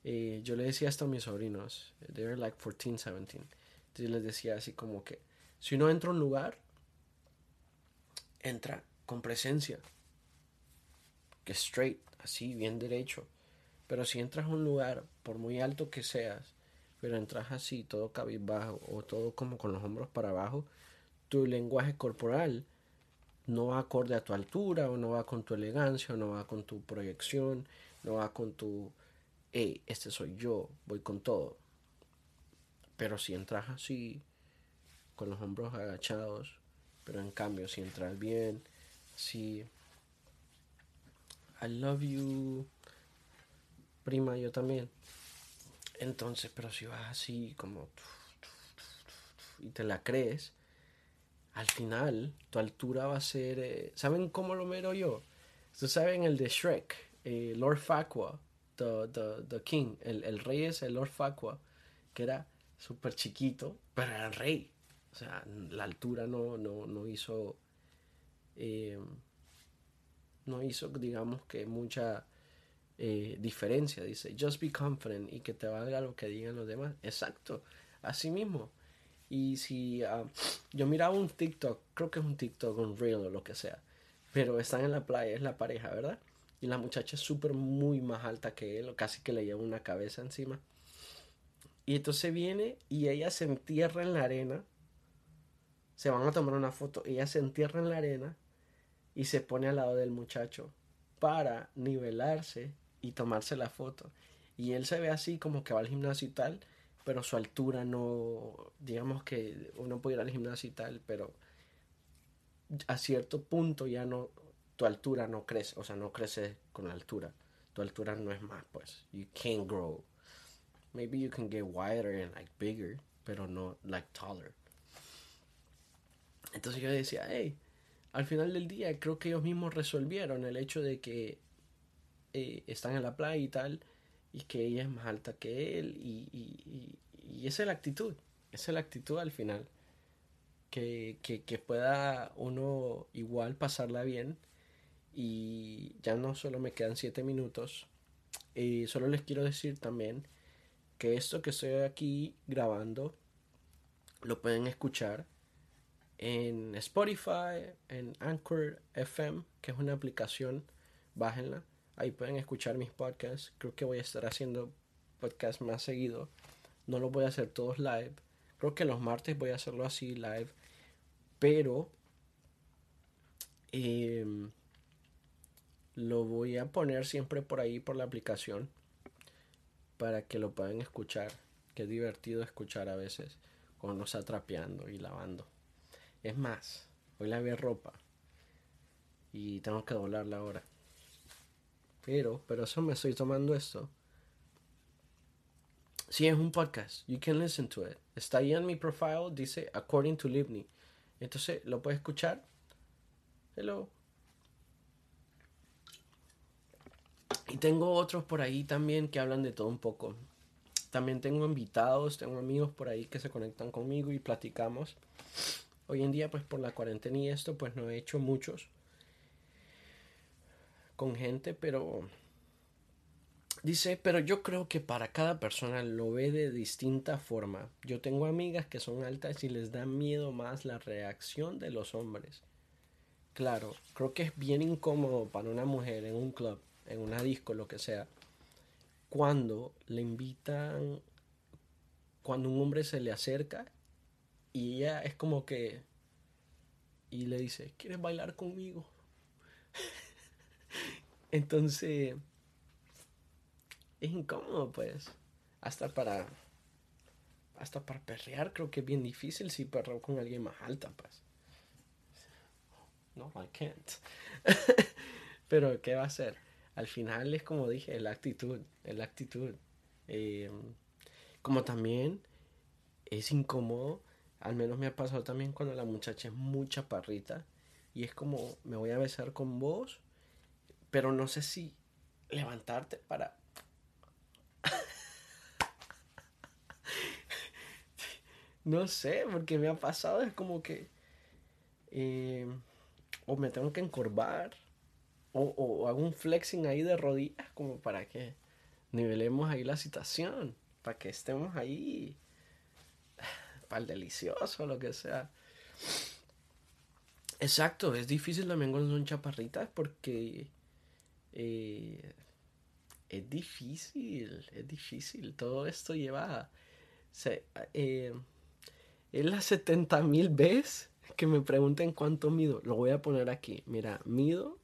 Eh, yo le decía esto a mis sobrinos, they were like 14, 17. Entonces les decía así como que si uno entra a un lugar, entra con presencia, que straight, así, bien derecho. Pero si entras a un lugar, por muy alto que seas, pero entras así, todo cabizbajo o todo como con los hombros para abajo, tu lenguaje corporal no va acorde a tu altura o no va con tu elegancia o no va con tu proyección, no va con tu, hey, este soy yo, voy con todo. Pero si entras así, con los hombros agachados, pero en cambio si entras bien, si I love you, prima, yo también. Entonces, pero si vas así como y te la crees, al final tu altura va a ser... Eh, ¿Saben cómo lo miro yo? Ustedes saben el de Shrek, eh, Lord Farquaad, the, the, King, el, el, rey es el Lord Farquaad, que era súper chiquito, pero era el rey. O sea, la altura no, no, no hizo... Eh, no hizo, digamos que mucha diferencia. Dice, just be confident y que te valga lo que digan los demás. Exacto, así mismo. Y si ah, yo miraba un TikTok, creo que es un TikTok, un reel o lo que sea, pero están en la playa, es la pareja, ¿verdad? Y la muchacha es súper muy más alta que él, casi que le lleva una cabeza encima. Y entonces viene y ella se entierra en la arena. Se van a tomar una foto. Ella se entierra en la arena y se pone al lado del muchacho para nivelarse y tomarse la foto. Y él se ve así como que va al gimnasio y tal pero su altura no, digamos que uno puede ir al gimnasio y tal, pero a cierto punto ya no, tu altura no crece, o sea, no crece con la altura. Tu altura no es más, pues. You can't grow. Maybe you can get wider and like bigger, pero no like taller. Entonces yo decía, hey, al final del día creo que ellos mismos resolvieron el hecho de que eh, están en la playa y tal, y que ella es más alta que él, y, y, y, esa es la actitud, esa es la actitud al final, que, que, que pueda uno igual pasarla bien, y ya no solo me quedan siete minutos, y solo les quiero decir también que esto que estoy aquí grabando lo pueden escuchar en Spotify, en Anchor FM, que es una aplicación, bájenla. Ahí pueden escuchar mis podcasts. Creo que voy a estar haciendo podcasts más seguido. No los voy a hacer todos live. Creo que los martes voy a hacerlo así live. Pero em, lo voy a poner siempre por ahí por la aplicación para que lo puedan escuchar. Qué divertido escuchar a veces cuando está trapeando y lavando. Es más, hoy lavé ropa y tengo que doblarla ahora. Pero, pero eso me estoy tomando esto. Si es un podcast. You can listen to it. Está ahí en mi profile, dice According to Livni. Entonces, ¿lo puedes escuchar? Hello. Y tengo otros por ahí también que hablan de todo un poco. También tengo invitados, tengo amigos por ahí que se conectan conmigo y platicamos. Hoy en día, pues por la cuarentena y esto, pues no he hecho muchos con gente, pero dice, pero yo creo que para cada persona lo ve de distinta forma. Yo tengo amigas que son altas y les da miedo más la reacción de los hombres. Claro, creo que es bien incómodo para una mujer en un club, en una disco, lo que sea, cuando le invitan, cuando un hombre se le acerca y ella es como que. Y le dice, ¿quieres bailar conmigo? Entonces. Es incómodo, pues. Hasta para. Hasta para perrear creo que es bien difícil si perreo con alguien más alta, pues. No, I can't. Pero, ¿qué va a hacer? Al final es como dije, la actitud. La actitud. Eh, como también es incómodo al menos me ha pasado también cuando la muchacha es muy chaparrita y es como me voy a besar con vos, pero no sé si levantarte para no sé, porque me ha pasado, es como que eh, o me tengo que encorvar o, o, hago un flexing ahí de rodillas como para que nivelemos ahí la situación, para que estemos ahí para el delicioso, lo que sea. Exacto, es difícil también cuando son chaparritas porque eh, es difícil, es difícil. Todo esto lleva... Se, eh, es las 70 mil veces que me pregunten cuánto mido. Lo voy a poner aquí. Mira, mido.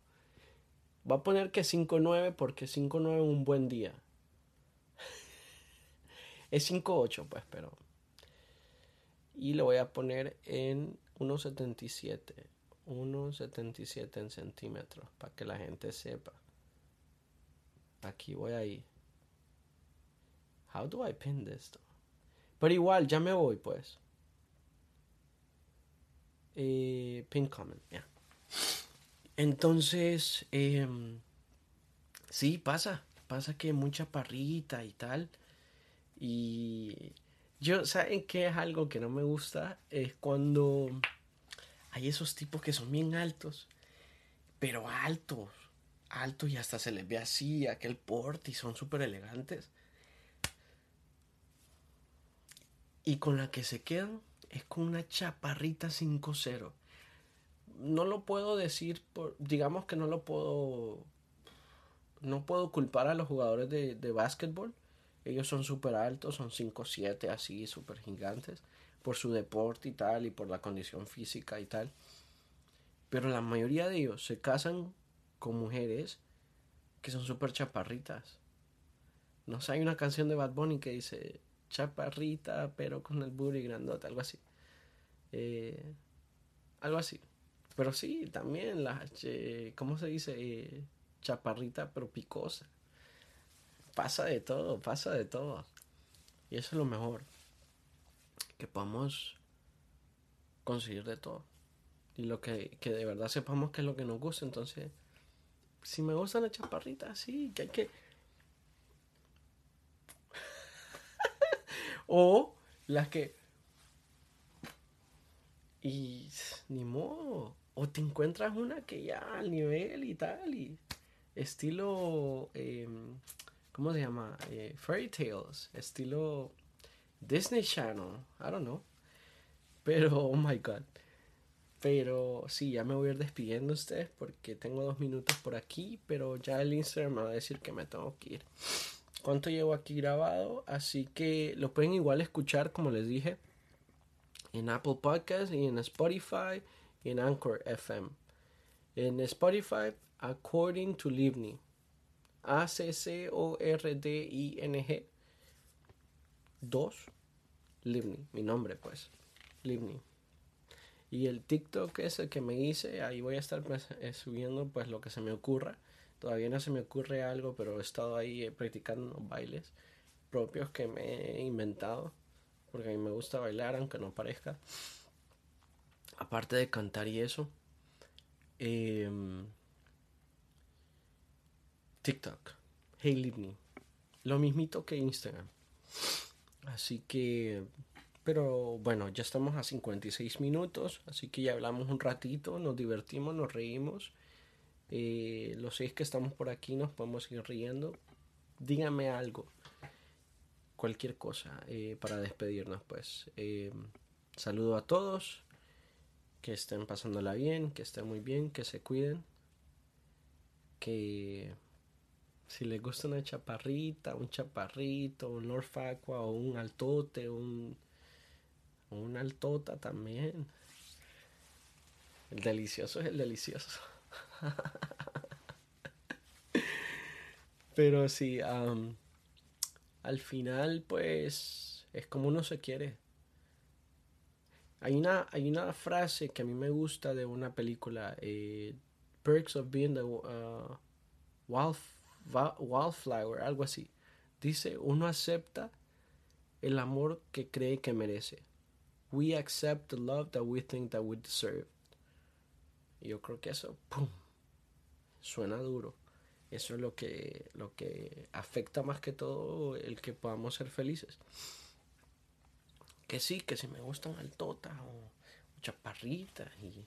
Va a poner que 5'9 porque 5'9 es un buen día. es 5'8 pues, pero y lo voy a poner en 1.77 1.77 en centímetros para que la gente sepa aquí voy ahí how do I pin this pero igual ya me voy pues. Eh, pin comment ya. Entonces eh, sí pasa. Pasa que mucha parrita y tal. Y yo, ¿saben qué es algo que no me gusta? Es cuando hay esos tipos que son bien altos, pero altos, altos y hasta se les ve así, aquel porte y son súper elegantes. Y con la que se quedan es con una chaparrita 5-0. No lo puedo decir, por, digamos que no lo puedo, no puedo culpar a los jugadores de, de básquetbol ellos son súper altos, son 5'7 así, súper gigantes, por su deporte y tal, y por la condición física y tal. Pero la mayoría de ellos se casan con mujeres que son súper chaparritas. No sé, hay una canción de Bad Bunny que dice chaparrita, pero con el booty grandote, algo así. Eh, algo así. Pero sí, también la, eh, ¿cómo se dice? Eh, chaparrita, pero picosa pasa de todo, pasa de todo. Y eso es lo mejor. Que podamos conseguir de todo. Y lo que, que de verdad sepamos que es lo que nos gusta. Entonces, si me gustan las chaparritas, sí, que hay que... o las que... Y ni modo. O te encuentras una que ya al nivel y tal, y estilo... Em, ¿Cómo se llama? Eh, fairy Tales, estilo Disney Channel, I don't know. Pero, oh my god. Pero sí, ya me voy a ir despidiendo ustedes porque tengo dos minutos por aquí, pero ya el Instagram me va a decir que me tengo que ir. ¿Cuánto llevo aquí grabado? Así que lo pueden igual escuchar, como les dije, en Apple Podcast y en Spotify y en Anchor FM. En Spotify, According to Livni. A-C-C-O-R-D-I-N-G 2. Livni, mi nombre pues. Livni. Y el TikTok es el que me hice, ahí voy a estar pues, eh, subiendo pues lo que se me ocurra. Todavía no se me ocurre algo, pero he estado ahí eh, practicando bailes propios que me he inventado. Porque a mí me gusta bailar, aunque no parezca. Aparte de cantar y eso. Em, TikTok. Hey Livni. Lo mismito que Instagram. Así que pero bueno, ya estamos a 56 minutos, así que ya hablamos un ratito, nos divertimos, nos reímos. Eh, los seis que estamos por aquí nos podemos ir riendo. Díganme algo, cualquier cosa eh, para despedirnos, pues. Eh, saludo a todos, que estén pasándola bien, que estén muy bien, que se cuiden, que si les gusta una chaparrita, un chaparrito, un Lord o un altote, un una altota también. El delicioso es el delicioso. Pero sí, al final pues es como uno se quiere. Hay una, hay una frase que a mí me gusta de una película, eh, Perks of Being the uh, Wildflower, algo así. Dice, uno acepta el amor que cree que merece we accept the love that we think that we deserve. Yo creo que eso, ¡pum! Suena duro. Eso es lo que, lo que afecta más que todo el que podamos ser felices. Que sí, que si me gustan altotas o, chaparritas y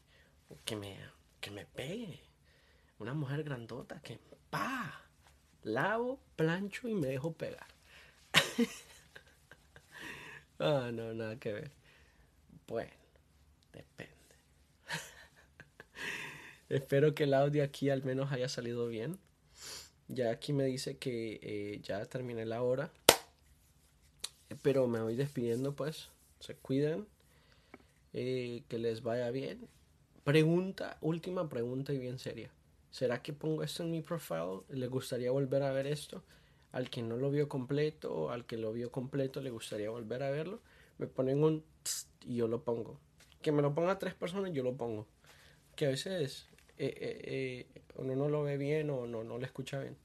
que me, que me pegue. Una mujer grandota que pa lavo, plancho y me dejo pegar. ah, no, nada que ver. Bueno, depende. Espero que el audio aquí al menos haya salido bien. Ya aquí me dice que eh, ya terminé la hora. Pero me voy despidiendo pues. Se cuidan. Eh, que les vaya bien. Pregunta, última pregunta y bien seria. ¿Será que pongo esto en mi profile? ¿Le gustaría volver a ver esto? Al que no lo vio completo, al que lo vio completo, le gustaría volver a verlo. Me ponen un y yo lo pongo. Que me lo ponga tres personas, yo lo pongo. Que a veces eh, eh, eh, uno no lo ve bien o no, no lo escucha bien.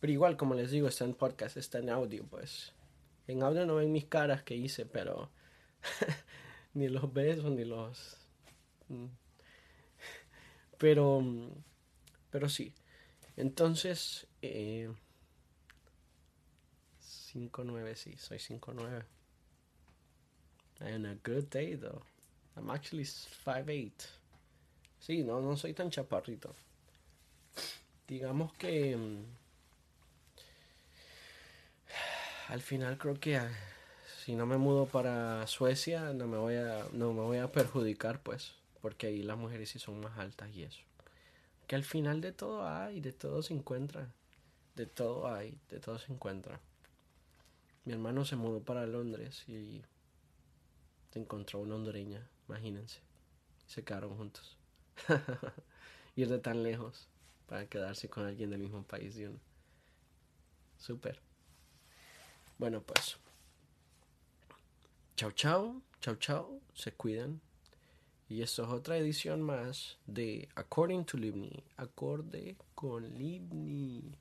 Pero igual, como les digo, está en podcast, está en audio, pues. En audio no ven mis caras que hice, pero ni los besos ni los... Mm. Pero, pero sí. Entonces, eh, 5-9, sí, soy 5-9. And a good day though. I'm actually 5'8". Sí, no, no soy tan chaparrito. Digamos que mm, al final creo que ah, si no me mudo para Suecia no me voy a no me voy a perjudicar pues, porque ahí las mujeres sí son más altas y eso. Que al final de todo hay, de todo se encuentra. De todo hay, de todo se encuentra. Mi hermano se mudó para Londres y encontró una hondureña, imagínense. Se quedaron juntos. Ir de tan lejos para quedarse con alguien del mismo país de uno. Súper. Bueno, pues. Chao, chao. Chao, chao. Se cuidan. Y esto es otra edición más de According to Livni. Acorde con Livni.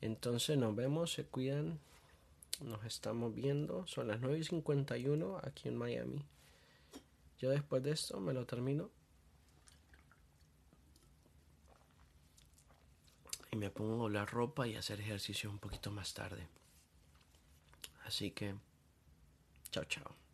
Entonces nos vemos, se cuidan. Nos estamos viendo. Son las 9.51 aquí en Miami. Yo después de esto me lo termino. y me pongo a doblar ropa y hacer ejercicio un poquito más tarde. Así que, chao, chao.